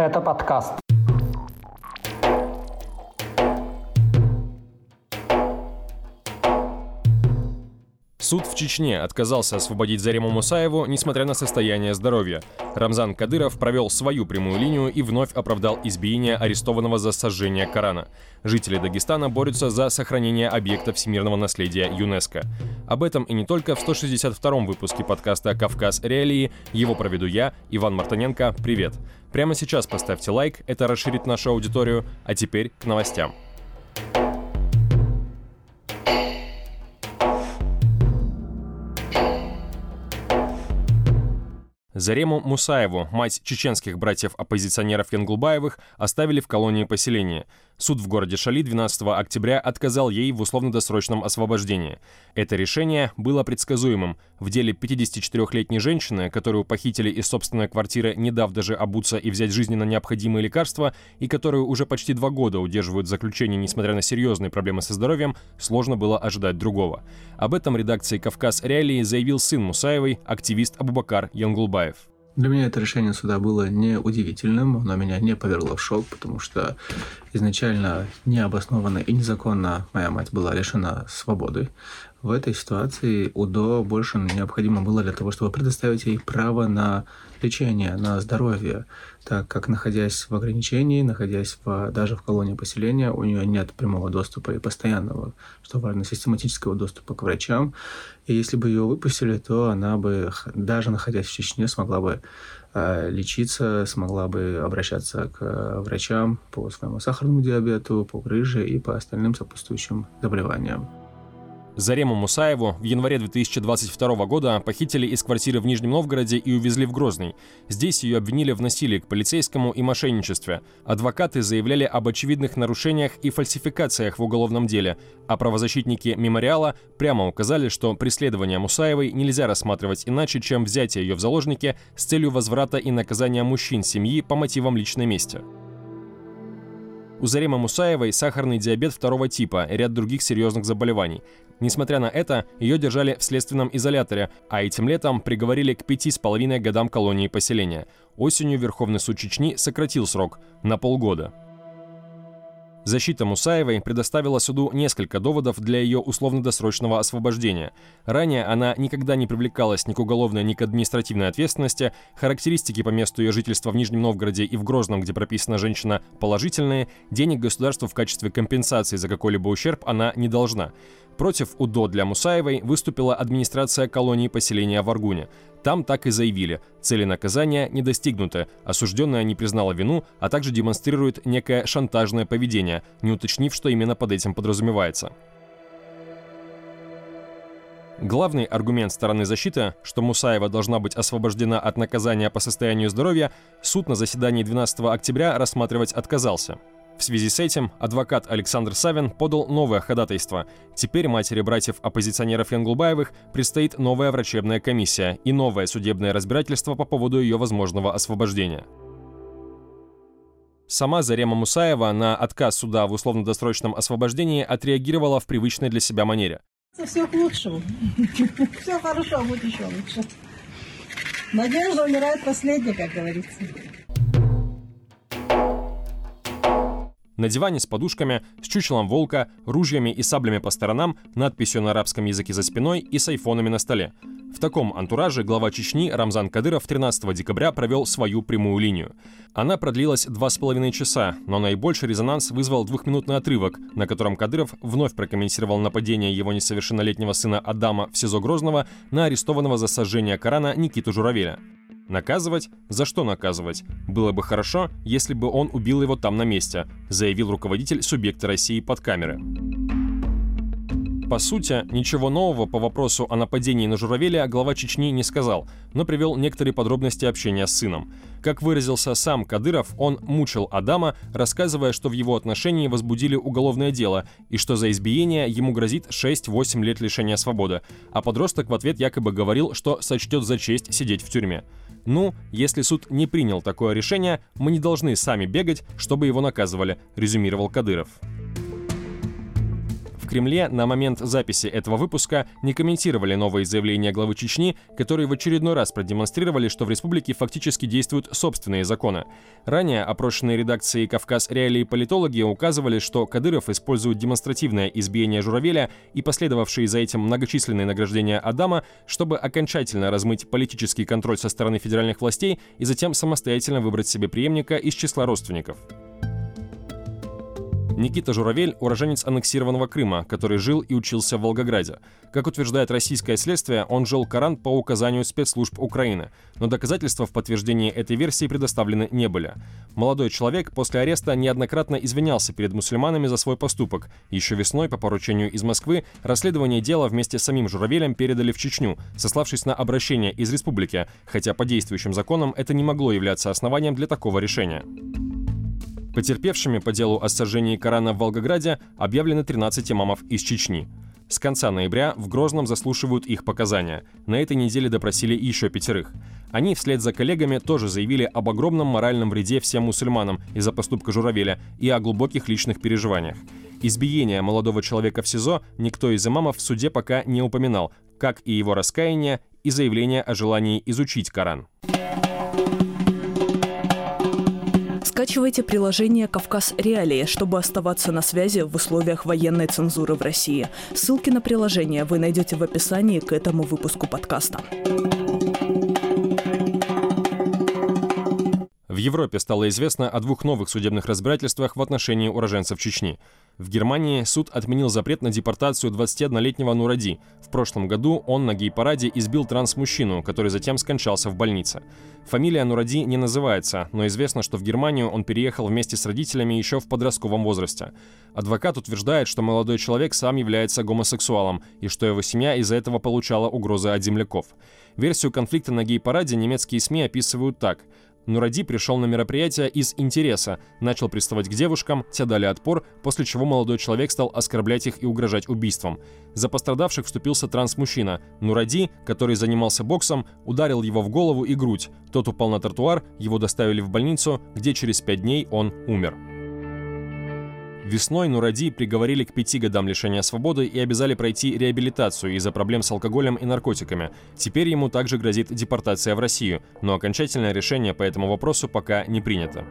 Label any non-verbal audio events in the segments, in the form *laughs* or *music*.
Это подкаст. Суд в Чечне отказался освободить Зариму Мусаеву, несмотря на состояние здоровья. Рамзан Кадыров провел свою прямую линию и вновь оправдал избиение арестованного за сожжение Корана. Жители Дагестана борются за сохранение объекта всемирного наследия ЮНЕСКо. Об этом и не только в 162-м выпуске подкаста «Кавказ. Реалии». Его проведу я, Иван Мартыненко. Привет! Прямо сейчас поставьте лайк, это расширит нашу аудиторию. А теперь к новостям. Зарему Мусаеву, мать чеченских братьев-оппозиционеров Янгулбаевых, оставили в колонии поселения. Суд в городе Шали 12 октября отказал ей в условно-досрочном освобождении. Это решение было предсказуемым. В деле 54-летней женщины, которую похитили из собственной квартиры, не дав даже обуться и взять жизненно необходимые лекарства, и которую уже почти два года удерживают в заключении, несмотря на серьезные проблемы со здоровьем, сложно было ожидать другого. Об этом редакции «Кавказ Реалии» заявил сын Мусаевой, активист Абубакар Янгулбаев. Для меня это решение суда было не удивительным, оно меня не повергло в шок, потому что изначально необоснованно и незаконно моя мать была лишена свободы. В этой ситуации УДО больше необходимо было для того, чтобы предоставить ей право на лечение, на здоровье, так как, находясь в ограничении, находясь в, даже в колонии поселения, у нее нет прямого доступа и постоянного, что важно, систематического доступа к врачам. И если бы ее выпустили, то она бы, даже находясь в Чечне, смогла бы лечиться, смогла бы обращаться к э, врачам по своему сахарному диабету, по грыже и по остальным сопутствующим заболеваниям. Зарему Мусаеву в январе 2022 года похитили из квартиры в Нижнем Новгороде и увезли в Грозный. Здесь ее обвинили в насилии к полицейскому и мошенничестве. Адвокаты заявляли об очевидных нарушениях и фальсификациях в уголовном деле, а правозащитники мемориала прямо указали, что преследование Мусаевой нельзя рассматривать иначе, чем взятие ее в заложники с целью возврата и наказания мужчин семьи по мотивам личной мести. У Заремы Мусаевой сахарный диабет второго типа и ряд других серьезных заболеваний. Несмотря на это, ее держали в следственном изоляторе, а этим летом приговорили к пяти с половиной годам колонии поселения. Осенью Верховный суд Чечни сократил срок на полгода. Защита Мусаевой предоставила суду несколько доводов для ее условно-досрочного освобождения. Ранее она никогда не привлекалась ни к уголовной, ни к административной ответственности, характеристики по месту ее жительства в Нижнем Новгороде и в Грозном, где прописана женщина, положительные, денег государству в качестве компенсации за какой-либо ущерб она не должна. Против УДО для Мусаевой выступила администрация колонии поселения в Аргуне. Там так и заявили, цели наказания не достигнуты, осужденная не признала вину, а также демонстрирует некое шантажное поведение, не уточнив, что именно под этим подразумевается. Главный аргумент стороны защиты, что Мусаева должна быть освобождена от наказания по состоянию здоровья, суд на заседании 12 октября рассматривать отказался. В связи с этим адвокат Александр Савин подал новое ходатайство. Теперь матери братьев-оппозиционеров Янгулбаевых предстоит новая врачебная комиссия и новое судебное разбирательство по поводу ее возможного освобождения. Сама Зарема Мусаева на отказ суда в условно-досрочном освобождении отреагировала в привычной для себя манере. Все к лучшему. *laughs* Все хорошо, будет еще лучше. Надежда умирает последней, как говорится. На диване с подушками, с чучелом волка, ружьями и саблями по сторонам, надписью на арабском языке за спиной и с айфонами на столе. В таком антураже глава Чечни Рамзан Кадыров 13 декабря провел свою прямую линию. Она продлилась два с половиной часа, но наибольший резонанс вызвал двухминутный отрывок, на котором Кадыров вновь прокомментировал нападение его несовершеннолетнего сына Адама в СИЗО Грозного на арестованного за сожжение Корана Никиту Журавеля. Наказывать? За что наказывать? Было бы хорошо, если бы он убил его там на месте, заявил руководитель субъекта России под камеры. По сути, ничего нового по вопросу о нападении на Журавеля глава Чечни не сказал, но привел некоторые подробности общения с сыном. Как выразился сам Кадыров, он мучил Адама, рассказывая, что в его отношении возбудили уголовное дело и что за избиение ему грозит 6-8 лет лишения свободы, а подросток в ответ якобы говорил, что сочтет за честь сидеть в тюрьме. Ну, если суд не принял такое решение, мы не должны сами бегать, чтобы его наказывали, резюмировал Кадыров Кремле на момент записи этого выпуска не комментировали новые заявления главы Чечни, которые в очередной раз продемонстрировали, что в республике фактически действуют собственные законы. Ранее опрошенные редакции «Кавказ Реалии» политологи указывали, что Кадыров использует демонстративное избиение Журавеля и последовавшие за этим многочисленные награждения Адама, чтобы окончательно размыть политический контроль со стороны федеральных властей и затем самостоятельно выбрать себе преемника из числа родственников. Никита Журавель – уроженец аннексированного Крыма, который жил и учился в Волгограде. Как утверждает российское следствие, он жил Коран по указанию спецслужб Украины, но доказательства в подтверждении этой версии предоставлены не были. Молодой человек после ареста неоднократно извинялся перед мусульманами за свой поступок. Еще весной, по поручению из Москвы, расследование дела вместе с самим Журавелем передали в Чечню, сославшись на обращение из республики, хотя по действующим законам это не могло являться основанием для такого решения. Потерпевшими по делу о сожжении Корана в Волгограде объявлены 13 имамов из Чечни. С конца ноября в Грозном заслушивают их показания. На этой неделе допросили еще пятерых. Они вслед за коллегами тоже заявили об огромном моральном вреде всем мусульманам из-за поступка Журавеля и о глубоких личных переживаниях. Избиение молодого человека в СИЗО никто из имамов в суде пока не упоминал, как и его раскаяние и заявление о желании изучить Коран. Скачивайте приложение «Кавказ Реалии», чтобы оставаться на связи в условиях военной цензуры в России. Ссылки на приложение вы найдете в описании к этому выпуску подкаста. Европе стало известно о двух новых судебных разбирательствах в отношении уроженцев Чечни – в Германии суд отменил запрет на депортацию 21-летнего Нуради. В прошлом году он на гей-параде избил транс-мужчину, который затем скончался в больнице. Фамилия Нуради не называется, но известно, что в Германию он переехал вместе с родителями еще в подростковом возрасте. Адвокат утверждает, что молодой человек сам является гомосексуалом и что его семья из-за этого получала угрозы от земляков. Версию конфликта на гей-параде немецкие СМИ описывают так – Нуради пришел на мероприятие из интереса, начал приставать к девушкам, те дали отпор, после чего молодой человек стал оскорблять их и угрожать убийством. За пострадавших вступился транс-мужчина. Нуради, который занимался боксом, ударил его в голову и грудь. Тот упал на тротуар, его доставили в больницу, где через пять дней он умер. Весной Нуради приговорили к пяти годам лишения свободы и обязали пройти реабилитацию из-за проблем с алкоголем и наркотиками. Теперь ему также грозит депортация в Россию, но окончательное решение по этому вопросу пока не принято.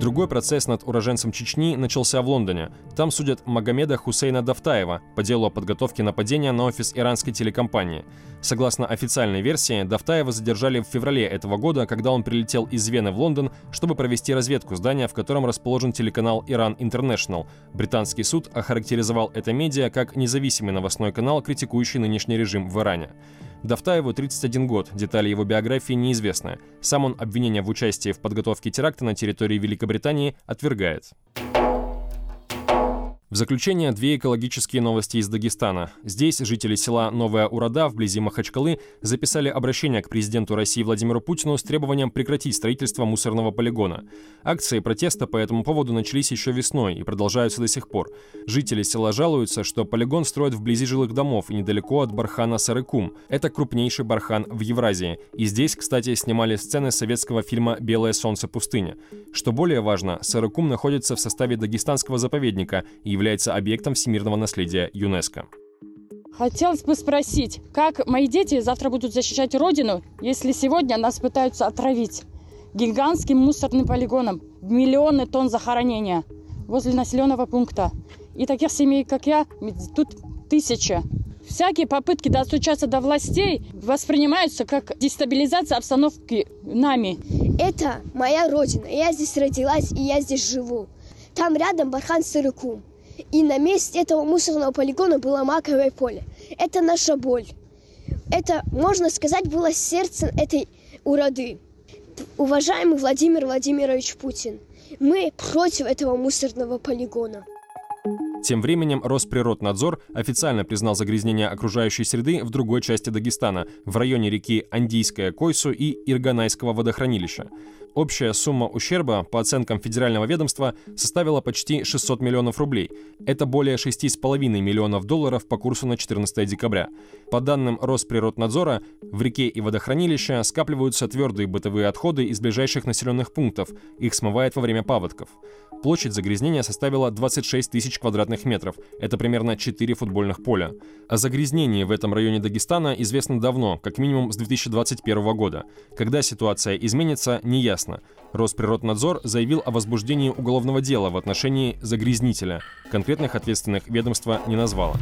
Другой процесс над уроженцем Чечни начался в Лондоне. Там судят Магомеда Хусейна Давтаева по делу о подготовке нападения на офис иранской телекомпании. Согласно официальной версии, Давтаева задержали в феврале этого года, когда он прилетел из Вены в Лондон, чтобы провести разведку здания, в котором расположен телеканал «Иран Интернешнл». Британский суд охарактеризовал это медиа как независимый новостной канал, критикующий нынешний режим в Иране. Давтаеву 31 год, детали его биографии неизвестны. Сам он обвинение в участии в подготовке теракта на территории Великобритании отвергает. В заключение две экологические новости из Дагестана. Здесь жители села Новая Урада вблизи Махачкалы записали обращение к президенту России Владимиру Путину с требованием прекратить строительство мусорного полигона. Акции протеста по этому поводу начались еще весной и продолжаются до сих пор. Жители села жалуются, что полигон строят вблизи жилых домов и недалеко от бархана Сарыкум. Это крупнейший бархан в Евразии. И здесь, кстати, снимали сцены советского фильма «Белое солнце пустыни». Что более важно, Сарыкум находится в составе Дагестанского заповедника и является является объектом всемирного наследия ЮНЕСКО. Хотелось бы спросить, как мои дети завтра будут защищать Родину, если сегодня нас пытаются отравить гигантским мусорным полигоном, миллионы тонн захоронения возле населенного пункта. И таких семей, как я, тут тысяча. Всякие попытки достучаться до властей воспринимаются как дестабилизация обстановки нами. Это моя родина. Я здесь родилась и я здесь живу. Там рядом Бархан Сырыкум. И на месте этого мусорного полигона было маковое поле. Это наша боль. Это, можно сказать, было сердцем этой уроды. Уважаемый Владимир Владимирович Путин, мы против этого мусорного полигона. Тем временем Росприроднадзор официально признал загрязнение окружающей среды в другой части Дагестана, в районе реки Андийская Койсу и Ирганайского водохранилища. Общая сумма ущерба, по оценкам федерального ведомства, составила почти 600 миллионов рублей. Это более 6,5 миллионов долларов по курсу на 14 декабря. По данным Росприроднадзора, в реке и водохранилище скапливаются твердые бытовые отходы из ближайших населенных пунктов. Их смывает во время паводков. Площадь загрязнения составила 26 тысяч квадратных метров. Это примерно 4 футбольных поля. О загрязнении в этом районе Дагестана известно давно, как минимум с 2021 года. Когда ситуация изменится, неясно. Росприроднадзор заявил о возбуждении уголовного дела в отношении загрязнителя. Конкретных ответственных ведомства не назвало.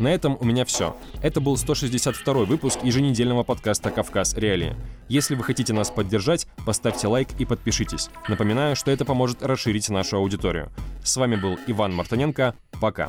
На этом у меня все. Это был 162 выпуск еженедельного подкаста «Кавказ. Реалии». Если вы хотите нас поддержать, поставьте лайк и подпишитесь. Напоминаю, что это поможет расширить нашу аудиторию. С вами был Иван Мартыненко. Пока.